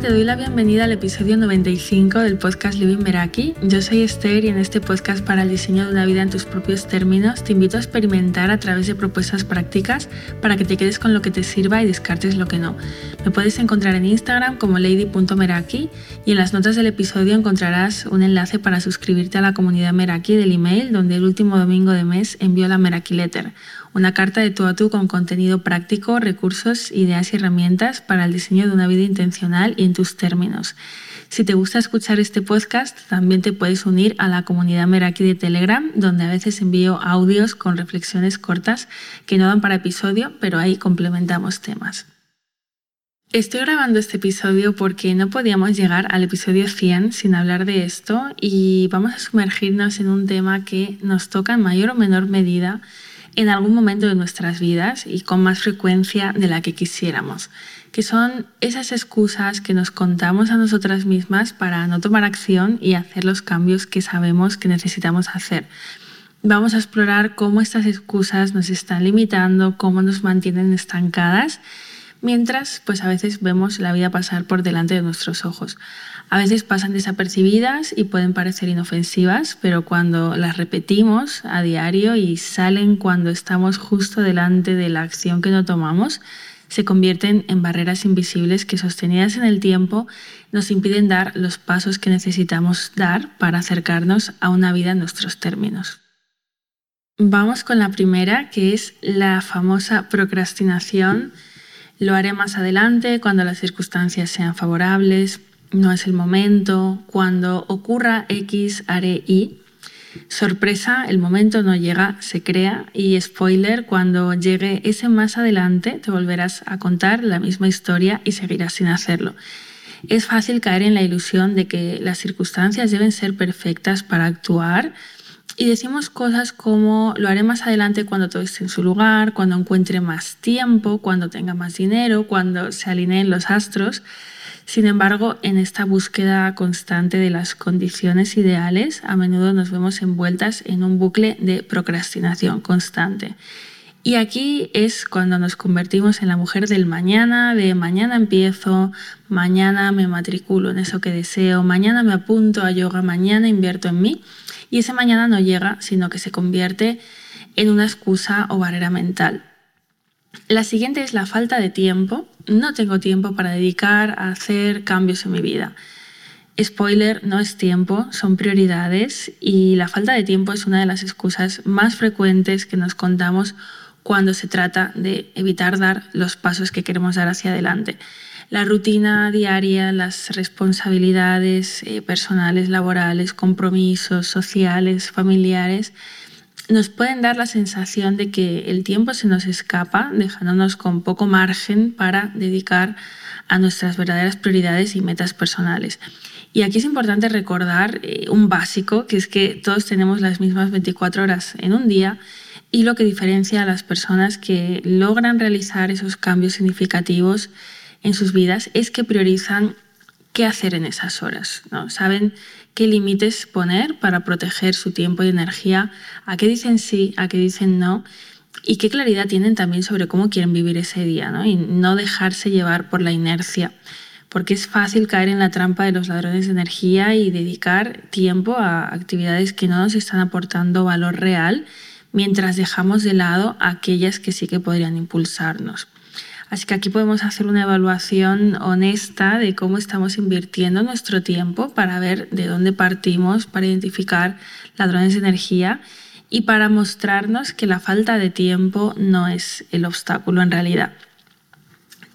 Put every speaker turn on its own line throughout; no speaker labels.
te doy la bienvenida al episodio 95 del podcast Living Meraki. Yo soy Esther y en este podcast para el diseño de una vida en tus propios términos te invito a experimentar a través de propuestas prácticas para que te quedes con lo que te sirva y descartes lo que no. Me puedes encontrar en Instagram como lady.meraki y en las notas del episodio encontrarás un enlace para suscribirte a la comunidad Meraki del email donde el último domingo de mes envío la Meraki Letter una carta de tú a tú con contenido práctico, recursos, ideas y herramientas para el diseño de una vida intencional y en tus términos. Si te gusta escuchar este podcast, también te puedes unir a la comunidad Meraki de Telegram, donde a veces envío audios con reflexiones cortas que no dan para episodio, pero ahí complementamos temas. Estoy grabando este episodio porque no podíamos llegar al episodio 100 sin hablar de esto y vamos a sumergirnos en un tema que nos toca en mayor o menor medida en algún momento de nuestras vidas y con más frecuencia de la que quisiéramos, que son esas excusas que nos contamos a nosotras mismas para no tomar acción y hacer los cambios que sabemos que necesitamos hacer. Vamos a explorar cómo estas excusas nos están limitando, cómo nos mantienen estancadas, mientras pues a veces vemos la vida pasar por delante de nuestros ojos. A veces pasan desapercibidas y pueden parecer inofensivas, pero cuando las repetimos a diario y salen cuando estamos justo delante de la acción que no tomamos, se convierten en barreras invisibles que sostenidas en el tiempo nos impiden dar los pasos que necesitamos dar para acercarnos a una vida en nuestros términos. Vamos con la primera, que es la famosa procrastinación. Lo haré más adelante cuando las circunstancias sean favorables, no es el momento, cuando ocurra X haré Y. Sorpresa, el momento no llega, se crea y spoiler, cuando llegue ese más adelante te volverás a contar la misma historia y seguirás sin hacerlo. Es fácil caer en la ilusión de que las circunstancias deben ser perfectas para actuar y decimos cosas como lo haré más adelante cuando todo esté en su lugar, cuando encuentre más tiempo, cuando tenga más dinero, cuando se alineen los astros. Sin embargo, en esta búsqueda constante de las condiciones ideales, a menudo nos vemos envueltas en un bucle de procrastinación constante. Y aquí es cuando nos convertimos en la mujer del mañana, de mañana empiezo, mañana me matriculo en eso que deseo, mañana me apunto a yoga, mañana invierto en mí. Y ese mañana no llega, sino que se convierte en una excusa o barrera mental. La siguiente es la falta de tiempo. No tengo tiempo para dedicar a hacer cambios en mi vida. Spoiler, no es tiempo, son prioridades y la falta de tiempo es una de las excusas más frecuentes que nos contamos cuando se trata de evitar dar los pasos que queremos dar hacia adelante. La rutina diaria, las responsabilidades eh, personales, laborales, compromisos sociales, familiares, nos pueden dar la sensación de que el tiempo se nos escapa, dejándonos con poco margen para dedicar a nuestras verdaderas prioridades y metas personales. Y aquí es importante recordar eh, un básico, que es que todos tenemos las mismas 24 horas en un día y lo que diferencia a las personas que logran realizar esos cambios significativos en sus vidas es que priorizan qué hacer en esas horas. ¿no? Saben qué límites poner para proteger su tiempo y energía, a qué dicen sí, a qué dicen no y qué claridad tienen también sobre cómo quieren vivir ese día ¿no? y no dejarse llevar por la inercia. Porque es fácil caer en la trampa de los ladrones de energía y dedicar tiempo a actividades que no nos están aportando valor real mientras dejamos de lado aquellas que sí que podrían impulsarnos. Así que aquí podemos hacer una evaluación honesta de cómo estamos invirtiendo nuestro tiempo para ver de dónde partimos, para identificar ladrones de energía y para mostrarnos que la falta de tiempo no es el obstáculo en realidad.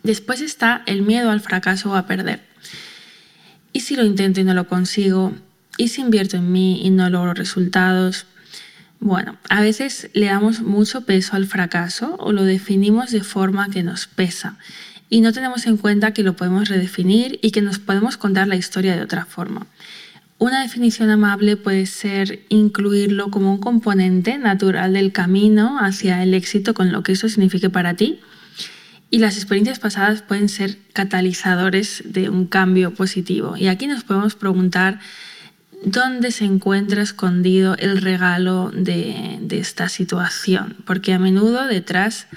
Después está el miedo al fracaso o a perder. ¿Y si lo intento y no lo consigo? ¿Y si invierto en mí y no logro resultados? Bueno, a veces le damos mucho peso al fracaso o lo definimos de forma que nos pesa y no tenemos en cuenta que lo podemos redefinir y que nos podemos contar la historia de otra forma. Una definición amable puede ser incluirlo como un componente natural del camino hacia el éxito con lo que eso signifique para ti. Y las experiencias pasadas pueden ser catalizadores de un cambio positivo. Y aquí nos podemos preguntar dónde se encuentra escondido el regalo de, esta situación, porque a menudo detrás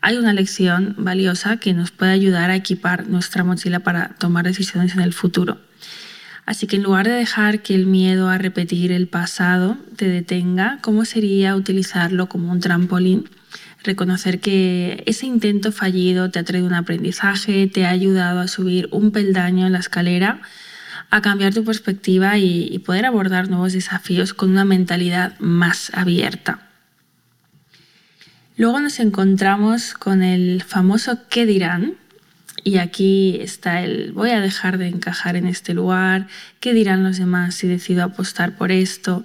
hay una lección valiosa que nos puede ayudar a equipar nuestra mochila para tomar decisiones en el futuro. Así que en lugar de dejar que el miedo a repetir el pasado te detenga, ¿cómo sería utilizarlo como un trampolín? Reconocer que ese intento fallido te ha traído un aprendizaje, te ha ayudado a subir un peldaño en la escalera, a cambiar tu perspectiva y, poder abordar nuevos desafíos con una mentalidad más abierta. Luego nos encontramos con el famoso ¿qué dirán? Y aquí está el voy a dejar de encajar en este lugar, ¿qué dirán los demás si decido apostar por esto?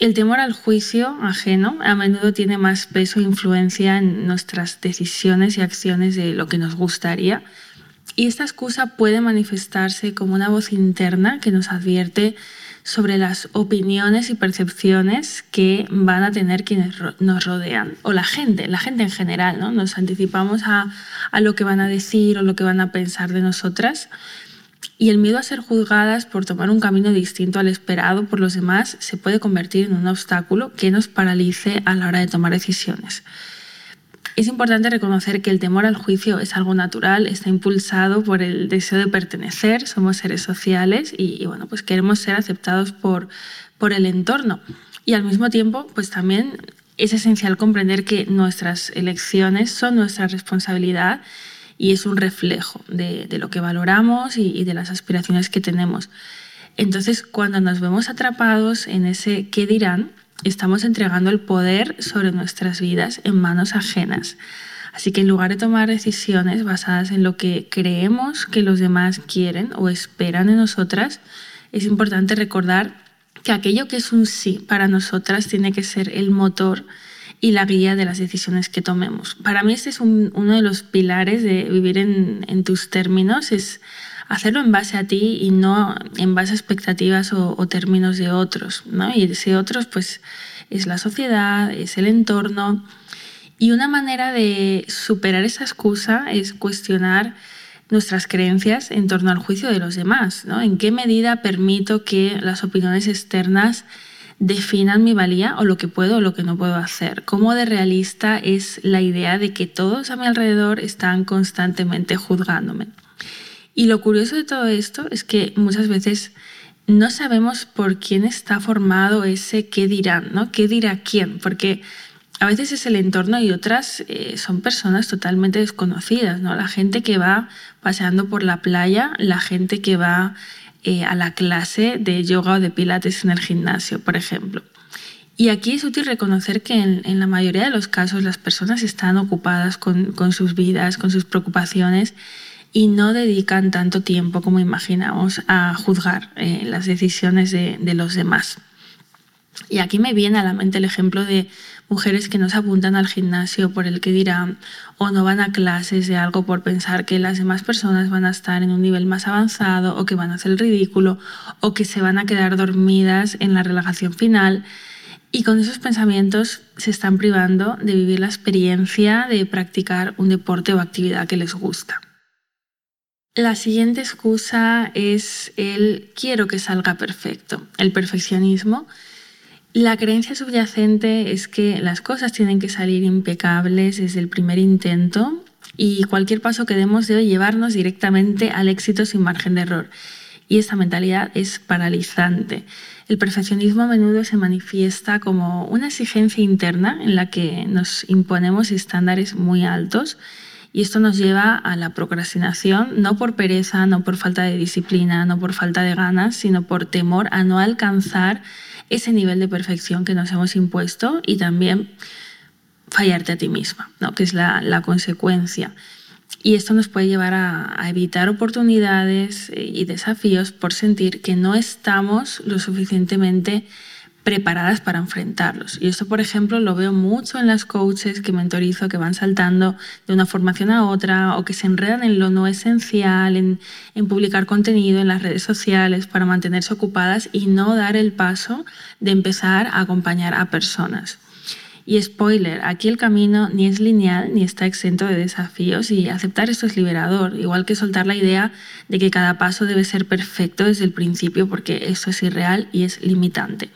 El temor al juicio ajeno a menudo tiene más peso e influencia en nuestras decisiones y acciones de lo que nos gustaría. Y esta excusa puede manifestarse como una voz interna que nos advierte sobre las opiniones y percepciones que van a tener quienes nos rodean o la gente, la gente en general, ¿no? Nos anticipamos a, a lo que van a decir o lo que van a pensar de nosotras. Y el miedo a ser juzgadas por tomar un camino distinto al esperado por los demás se puede convertir en un obstáculo que nos paralice a la hora de tomar decisiones. Es importante reconocer que el temor al juicio es algo natural, está impulsado por el deseo de pertenecer, somos seres sociales y, bueno, pues queremos ser aceptados por, por el entorno. Y al mismo tiempo, pues también es esencial comprender que nuestras elecciones son nuestra responsabilidad y es un reflejo de, lo que valoramos y, de las aspiraciones que tenemos. Entonces, cuando nos vemos atrapados en ese qué dirán, estamos entregando el poder sobre nuestras vidas en manos ajenas. Así que en lugar de tomar decisiones basadas en lo que creemos que los demás quieren o esperan de nosotras, es importante recordar que aquello que es un sí para nosotras tiene que ser el motor y la guía de las decisiones que tomemos. Para mí este es uno de los pilares de vivir en, tus términos, es hacerlo en base a ti y no en base a expectativas o, términos de otros. ¿no? Y ese otros, pues, es la sociedad, es el entorno. Y una manera de superar esa excusa es cuestionar nuestras creencias en torno al juicio de los demás. ¿no? ¿En qué medida permito que las opiniones externas definan mi valía o lo que puedo o lo que no puedo hacer? ¿Cómo de realista es la idea de que todos a mi alrededor están constantemente juzgándome? Y lo curioso de todo esto es que muchas veces no sabemos por quién está formado ese qué dirán, ¿no? ¿Qué dirá quién? Porque a veces es el entorno y otras eh, son personas totalmente desconocidas, ¿no? La gente que va paseando por la playa, la gente que va eh, a la clase de yoga o de pilates en el gimnasio, por ejemplo. Y aquí es útil reconocer que en, la mayoría de los casos las personas están ocupadas con, con sus vidas, con sus preocupaciones y no dedican tanto tiempo como imaginamos a juzgar eh, las decisiones de, los demás. Y aquí me viene a la mente el ejemplo de mujeres que no se apuntan al gimnasio por el que dirán o no van a clases de algo por pensar que las demás personas van a estar en un nivel más avanzado o que van a hacer el ridículo o que se van a quedar dormidas en la relajación final. Y con esos pensamientos se están privando de vivir la experiencia de practicar un deporte o actividad que les gusta. La siguiente excusa es el quiero que salga perfecto, el perfeccionismo. La creencia subyacente es que las cosas tienen que salir impecables desde el primer intento y cualquier paso que demos debe llevarnos directamente al éxito sin margen de error. Y esta mentalidad es paralizante. El perfeccionismo a menudo se manifiesta como una exigencia interna en la que nos imponemos estándares muy altos y esto nos lleva a la procrastinación, no por pereza, no por falta de disciplina, no por falta de ganas, sino por temor a no alcanzar ese nivel de perfección que nos hemos impuesto y también fallarte a ti misma, ¿no? que es la, consecuencia. Y esto nos puede llevar a, a, evitar oportunidades y desafíos por sentir que no estamos lo suficientemente preparadas para enfrentarlos. Y esto, por ejemplo, lo veo mucho en las coaches que mentorizo, que van saltando de una formación a otra o que se enredan en lo no esencial, en, en publicar contenido en las redes sociales para mantenerse ocupadas y no dar el paso de empezar a acompañar a personas. Y spoiler, aquí el camino ni es lineal ni está exento de desafíos y aceptar esto es liberador, igual que soltar la idea de que cada paso debe ser perfecto desde el principio porque eso es irreal y es limitante.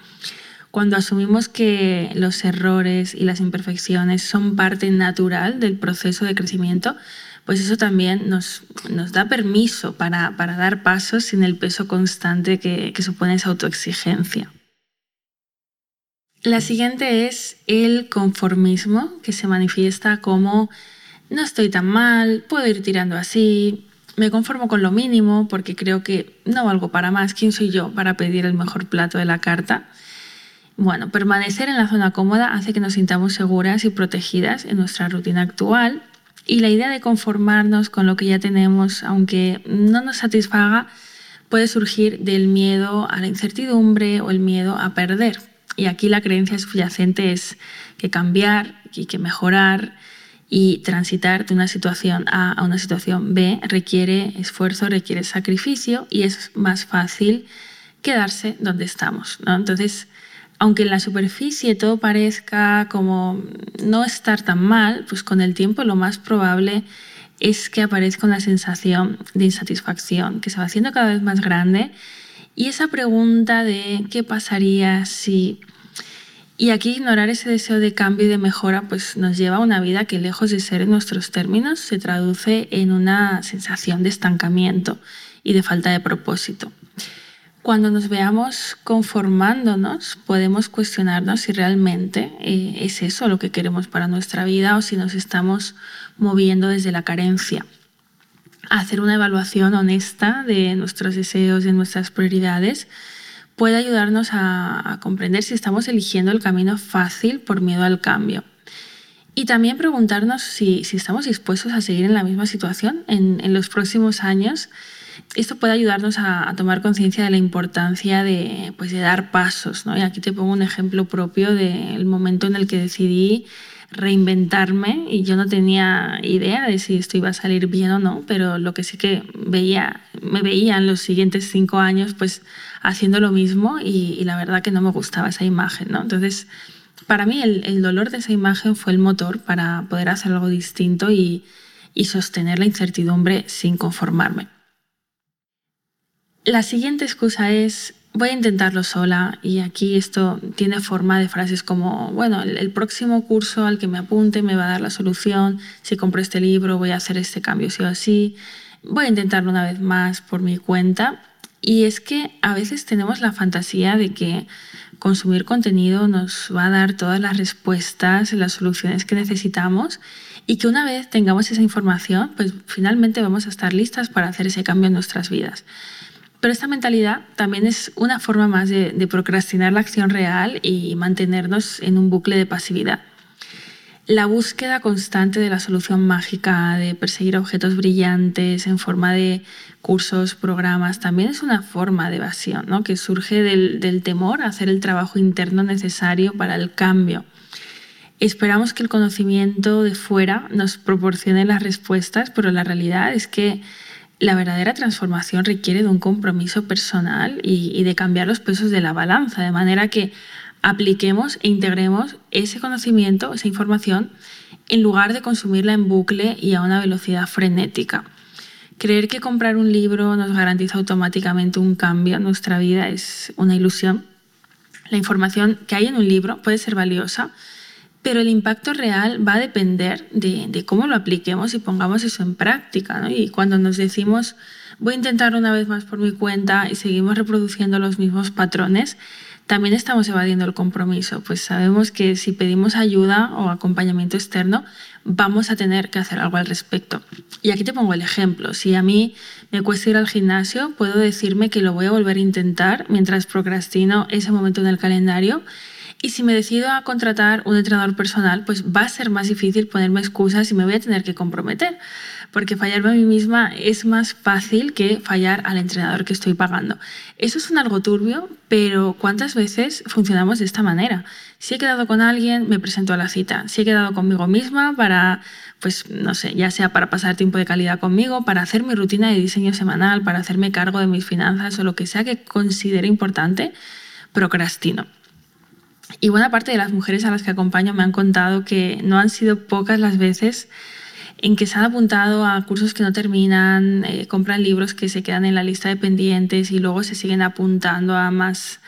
cuando asumimos que los errores y las imperfecciones son parte natural del proceso de crecimiento, pues eso también nos, nos da permiso para, para, dar pasos sin el peso constante que, que supone esa autoexigencia. La siguiente es el conformismo, que se manifiesta como no estoy tan mal, puedo ir tirando así, me conformo con lo mínimo porque creo que no valgo para más, ¿quién soy yo para pedir el mejor plato de la carta? Bueno, permanecer en la zona cómoda hace que nos sintamos seguras y protegidas en nuestra rutina actual y la idea de conformarnos con lo que ya tenemos, aunque no nos satisfaga, puede surgir del miedo a la incertidumbre o el miedo a perder. Y aquí la creencia subyacente es que cambiar y que mejorar y transitar de una situación A a una situación B requiere esfuerzo, requiere sacrificio y es más fácil quedarse donde estamos. ¿no? Entonces, aunque en la superficie todo parezca como no estar tan mal, pues con el tiempo lo más probable es que aparezca una sensación de insatisfacción que se va haciendo cada vez más grande y esa pregunta de qué pasaría si... Y aquí ignorar ese deseo de cambio y de mejora pues nos lleva a una vida que lejos de ser en nuestros términos se traduce en una sensación de estancamiento y de falta de propósito. Cuando nos veamos conformándonos, podemos cuestionarnos si realmente eh, es eso lo que queremos para nuestra vida o si nos estamos moviendo desde la carencia. Hacer una evaluación honesta de nuestros deseos, de nuestras prioridades, puede ayudarnos a, comprender si estamos eligiendo el camino fácil por miedo al cambio. Y también preguntarnos si, estamos dispuestos a seguir en la misma situación en, en los próximos años esto puede ayudarnos a, tomar conciencia de la importancia de, pues, de dar pasos. ¿no? Y aquí te pongo un ejemplo propio del momento en el que decidí reinventarme y yo no tenía idea de si esto iba a salir bien o no, pero lo que sí que veía, me veía en los siguientes cinco años pues haciendo lo mismo y, la verdad que no me gustaba esa imagen. ¿no? Entonces, para mí el, el, dolor de esa imagen fue el motor para poder hacer algo distinto y, y sostener la incertidumbre sin conformarme. La siguiente excusa es voy a intentarlo sola y aquí esto tiene forma de frases como, bueno, el, próximo curso al que me apunte me va a dar la solución, si compro este libro voy a hacer este cambio sí o sí, voy a intentarlo una vez más por mi cuenta. Y es que a veces tenemos la fantasía de que consumir contenido nos va a dar todas las respuestas, las soluciones que necesitamos y que una vez tengamos esa información, pues finalmente vamos a estar listas para hacer ese cambio en nuestras vidas. Pero esta mentalidad también es una forma más de, procrastinar la acción real y mantenernos en un bucle de pasividad. La búsqueda constante de la solución mágica, de perseguir objetos brillantes en forma de cursos, programas, también es una forma de evasión ¿no? que surge del, del temor a hacer el trabajo interno necesario para el cambio. Esperamos que el conocimiento de fuera nos proporcione las respuestas, pero la realidad es que la verdadera transformación requiere de un compromiso personal y, de cambiar los pesos de la balanza, de manera que apliquemos e integremos ese conocimiento, esa información, en lugar de consumirla en bucle y a una velocidad frenética. Creer que comprar un libro nos garantiza automáticamente un cambio en nuestra vida es una ilusión. La información que hay en un libro puede ser valiosa, pero el impacto real va a depender de, cómo lo apliquemos y pongamos eso en práctica. ¿no? Y cuando nos decimos, voy a intentar una vez más por mi cuenta y seguimos reproduciendo los mismos patrones, también estamos evadiendo el compromiso, pues sabemos que si pedimos ayuda o acompañamiento externo, vamos a tener que hacer algo al respecto. Y aquí te pongo el ejemplo. Si a mí me cuesta ir al gimnasio, puedo decirme que lo voy a volver a intentar mientras procrastino ese momento en el calendario y si me decido a contratar un entrenador personal, pues va a ser más difícil ponerme excusas y me voy a tener que comprometer, porque fallarme a mí misma es más fácil que fallar al entrenador que estoy pagando. Eso es un algo turbio, pero ¿cuántas veces funcionamos de esta manera? Si he quedado con alguien, me presento a la cita. Si he quedado conmigo misma para, pues no sé, ya sea para pasar tiempo de calidad conmigo, para hacer mi rutina de diseño semanal, para hacerme cargo de mis finanzas o lo que sea que considere importante, procrastino. Y buena parte de las mujeres a las que acompaño me han contado que no han sido pocas las veces en que se han apuntado a cursos que no terminan, eh, compran libros que se quedan en la lista de pendientes y luego se siguen apuntando a más,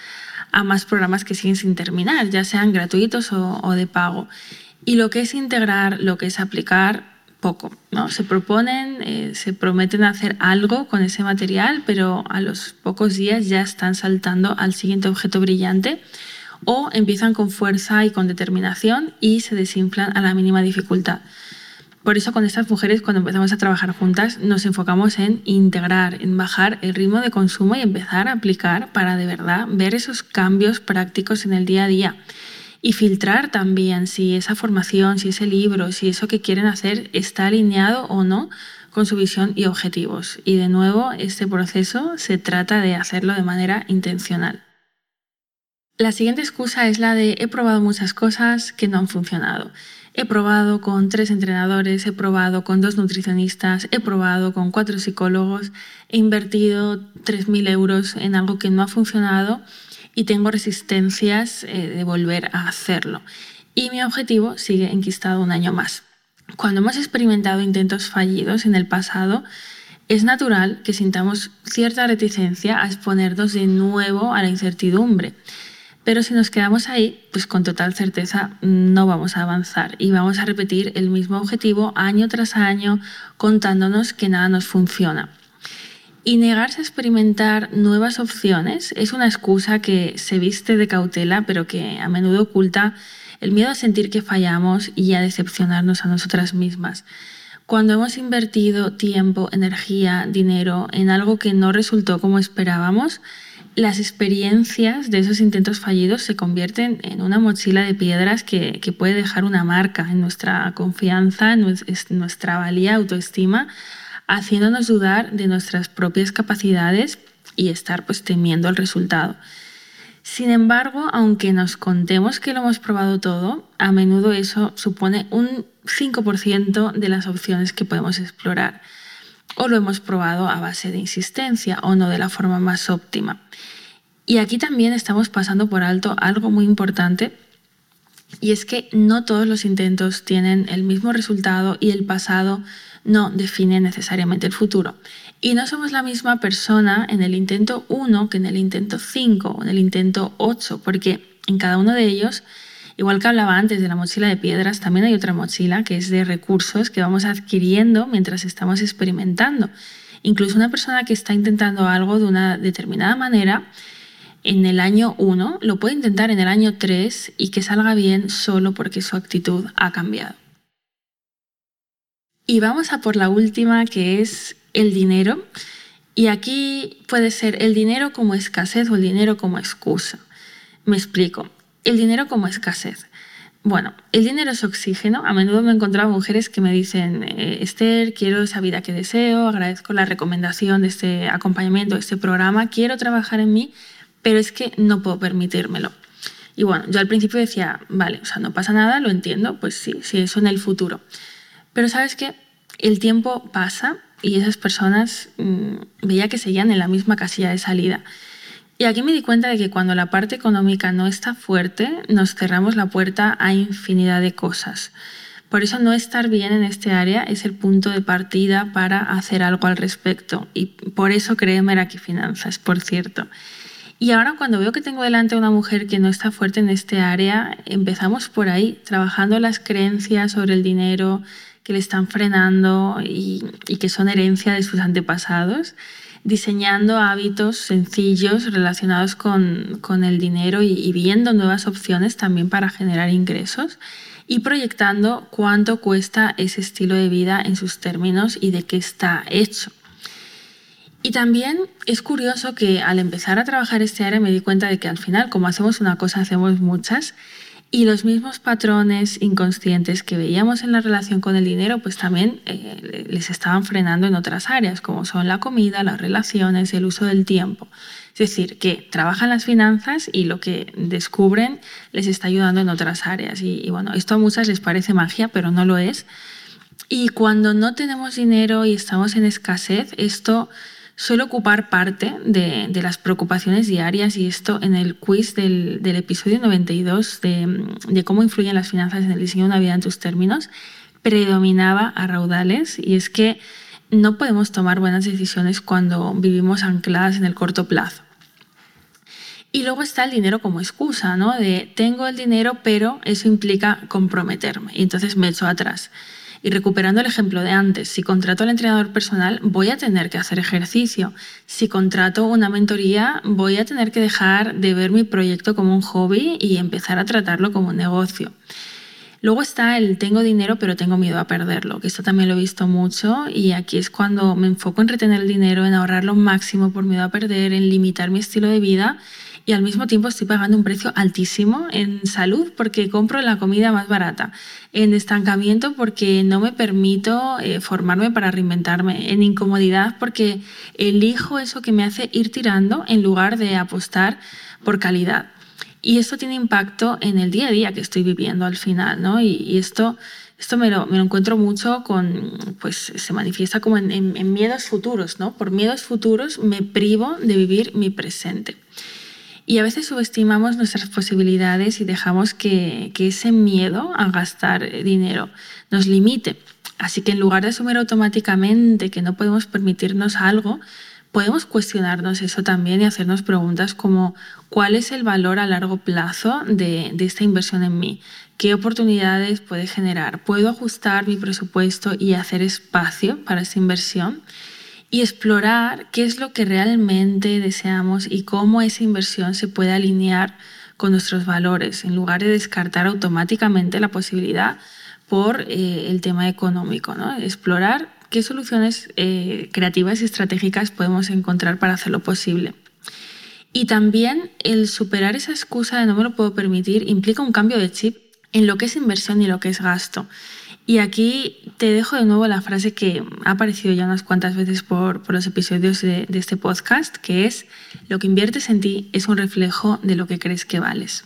a más programas que siguen sin terminar, ya sean gratuitos o, de pago. Y lo que es integrar, lo que es aplicar, poco. ¿no? Se proponen, eh, se prometen hacer algo con ese material, pero a los pocos días ya están saltando al siguiente objeto brillante o empiezan con fuerza y con determinación y se desinflan a la mínima dificultad. Por eso con estas mujeres cuando empezamos a trabajar juntas nos enfocamos en integrar, en bajar el ritmo de consumo y empezar a aplicar para de verdad ver esos cambios prácticos en el día a día. Y filtrar también si esa formación, si ese libro, si eso que quieren hacer está alineado o no con su visión y objetivos. Y de nuevo, este proceso se trata de hacerlo de manera intencional. La siguiente excusa es la de he probado muchas cosas que no han funcionado. He probado con tres entrenadores, he probado con dos nutricionistas, he probado con cuatro psicólogos, he invertido 3.000 euros en algo que no ha funcionado y tengo resistencias eh, de volver a hacerlo. Y mi objetivo sigue enquistado un año más. Cuando hemos experimentado intentos fallidos en el pasado, es natural que sintamos cierta reticencia a exponernos de nuevo a la incertidumbre. Pero si nos quedamos ahí, pues con total certeza no vamos a avanzar y vamos a repetir el mismo objetivo año tras año contándonos que nada nos funciona. Y negarse a experimentar nuevas opciones es una excusa que se viste de cautela, pero que a menudo oculta el miedo a sentir que fallamos y a decepcionarnos a nosotras mismas. Cuando hemos invertido tiempo, energía, dinero en algo que no resultó como esperábamos, las experiencias de esos intentos fallidos se convierten en una mochila de piedras que, puede dejar una marca en nuestra confianza, en nuestra valía, autoestima, haciéndonos dudar de nuestras propias capacidades y estar pues temiendo el resultado. Sin embargo, aunque nos contemos que lo hemos probado todo, a menudo eso supone un 5% de las opciones que podemos explorar o lo hemos probado a base de insistencia o no de la forma más óptima. Y aquí también estamos pasando por alto algo muy importante y es que no todos los intentos tienen el mismo resultado y el pasado no define necesariamente el futuro. Y no somos la misma persona en el intento 1 que en el intento 5 o en el intento 8, porque en cada uno de ellos Igual que hablaba antes de la mochila de piedras, también hay otra mochila que es de recursos que vamos adquiriendo mientras estamos experimentando. Incluso una persona que está intentando algo de una determinada manera, en el año 1 lo puede intentar en el año 3 y que salga bien solo porque su actitud ha cambiado. Y vamos a por la última que es el dinero. Y aquí puede ser el dinero como escasez o el dinero como excusa. Me explico. El dinero como escasez. Bueno, el dinero es oxígeno. A menudo me he encontrado mujeres que me dicen, eh, Esther, quiero esa vida que deseo, agradezco la recomendación de este acompañamiento, de este programa, quiero trabajar en mí, pero es que no puedo permitírmelo. Y bueno, yo al principio decía, vale, o sea, no pasa nada, lo entiendo, pues sí, sí, eso en el futuro. Pero sabes qué, el tiempo pasa y esas personas mm, veía que seguían en la misma casilla de salida. Y aquí me di cuenta de que cuando la parte económica no está fuerte, nos cerramos la puerta a infinidad de cosas. Por eso no estar bien en este área es el punto de partida para hacer algo al respecto. Y por eso creé Meraki Finanzas, por cierto. Y ahora cuando veo que tengo delante a una mujer que no está fuerte en este área, empezamos por ahí, trabajando las creencias sobre el dinero que le están frenando y que son herencia de sus antepasados diseñando hábitos sencillos relacionados con, el dinero y, viendo nuevas opciones también para generar ingresos y proyectando cuánto cuesta ese estilo de vida en sus términos y de qué está hecho. Y también es curioso que al empezar a trabajar este área me di cuenta de que al final, como hacemos una cosa, hacemos muchas y los mismos patrones inconscientes que veíamos en la relación con el dinero, pues también eh, les estaban frenando en otras áreas, como son la comida, las relaciones, el uso del tiempo. Es decir, que trabajan las finanzas y lo que descubren les está ayudando en otras áreas. Y, y bueno, esto a muchas les parece magia, pero no lo es. Y cuando no tenemos dinero y estamos en escasez, esto suele ocupar parte de, las preocupaciones diarias y esto en el quiz del, episodio 92 de, de, cómo influyen las finanzas en el diseño de una vida en tus términos, predominaba a raudales y es que no podemos tomar buenas decisiones cuando vivimos ancladas en el corto plazo. Y luego está el dinero como excusa, ¿no? De tengo el dinero, pero eso implica comprometerme. Y entonces me echo atrás. Y recuperando el ejemplo de antes, si contrato al entrenador personal, voy a tener que hacer ejercicio. Si contrato una mentoría, voy a tener que dejar de ver mi proyecto como un hobby y empezar a tratarlo como un negocio. Luego está el tengo dinero pero tengo miedo a perderlo, que esto también lo he visto mucho y aquí es cuando me enfoco en retener el dinero, en ahorrar lo máximo por miedo a perder, en limitar mi estilo de vida y al mismo tiempo estoy pagando un precio altísimo en salud porque compro la comida más barata, en estancamiento porque no me permito eh, formarme para reinventarme, en incomodidad porque elijo eso que me hace ir tirando en lugar de apostar por calidad. Y esto tiene impacto en el día a día que estoy viviendo al final, ¿no? Y, esto, esto me lo, me lo, encuentro mucho con, pues se manifiesta como en, en miedos futuros, ¿no? Por miedos futuros me privo de vivir mi presente. Y a veces subestimamos nuestras posibilidades y dejamos que, ese miedo a gastar dinero nos limite. Así que en lugar de asumir automáticamente que no podemos permitirnos algo, podemos cuestionarnos eso también y hacernos preguntas como ¿cuál es el valor a largo plazo de, de, esta inversión en mí? ¿Qué oportunidades puede generar? ¿Puedo ajustar mi presupuesto y hacer espacio para esa inversión? Y explorar qué es lo que realmente deseamos y cómo esa inversión se puede alinear con nuestros valores, en lugar de descartar automáticamente la posibilidad por eh, el tema económico. ¿no? Explorar qué soluciones eh, creativas y estratégicas podemos encontrar para hacerlo posible. Y también el superar esa excusa de no me lo puedo permitir implica un cambio de chip en lo que es inversión y lo que es gasto. Y aquí te dejo de nuevo la frase que ha aparecido ya unas cuantas veces por, los episodios de, de este podcast, que es, lo que inviertes en ti es un reflejo de lo que crees que vales.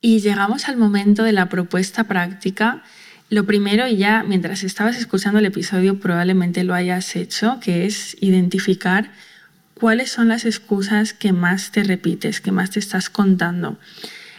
Y llegamos al momento de la propuesta práctica. Lo primero, y ya mientras estabas escuchando el episodio probablemente lo hayas hecho, que es identificar cuáles son las excusas que más te repites, que más te estás contando.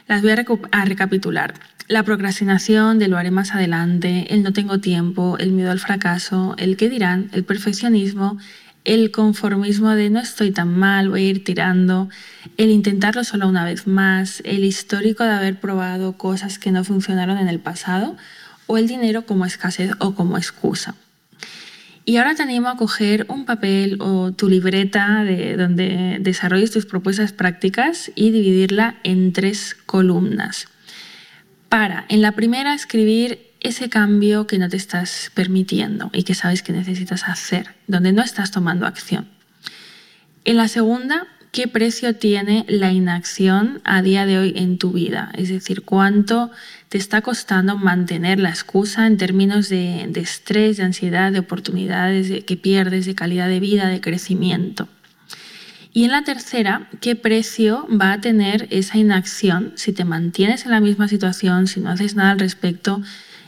Las voy a, recapitular. La procrastinación de lo haré más adelante, el no tengo tiempo, el miedo al fracaso, el qué dirán, el perfeccionismo, el conformismo de no estoy tan mal, voy a ir tirando, el intentarlo solo una vez más, el histórico de haber probado cosas que no funcionaron en el pasado o el dinero como escasez o como excusa. Y ahora te animo a coger un papel o tu libreta de donde desarrolles tus propuestas prácticas y dividirla en tres columnas. Para, en la primera, escribir ese cambio que no te estás permitiendo y que sabes que necesitas hacer, donde no estás tomando acción. En la segunda, qué precio tiene la inacción a día de hoy en tu vida, es decir, cuánto te está costando mantener la excusa en términos de, estrés, de ansiedad, de oportunidades que pierdes, de calidad de vida, de crecimiento. Y en la tercera, ¿qué precio va a tener esa inacción si te mantienes en la misma situación, si no haces nada al respecto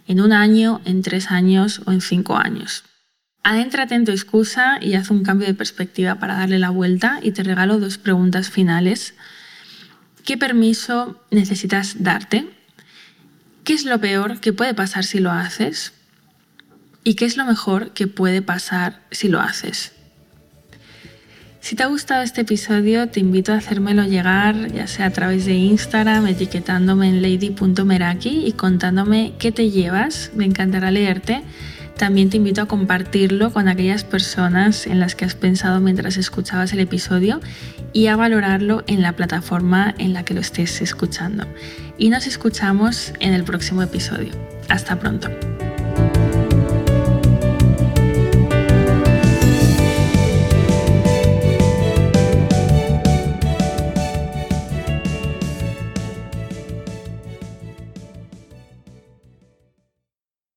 en un año, en tres años o en cinco años? Adéntrate en tu excusa y haz un cambio de perspectiva para darle la vuelta y te regalo dos preguntas finales. ¿Qué permiso necesitas darte? ¿Qué es lo peor que puede pasar si lo haces? ¿Y qué es lo mejor que puede pasar si lo haces? Si te ha gustado este episodio, te invito a hacérmelo llegar, ya sea a través de Instagram, etiquetándome en lady.meraki y contándome qué te llevas. Me encantará leerte también te invito a compartirlo con aquellas personas en las que has pensado mientras escuchabas el episodio y a valorarlo en la plataforma en la que lo estés escuchando. Y nos escuchamos en el próximo episodio. Hasta pronto.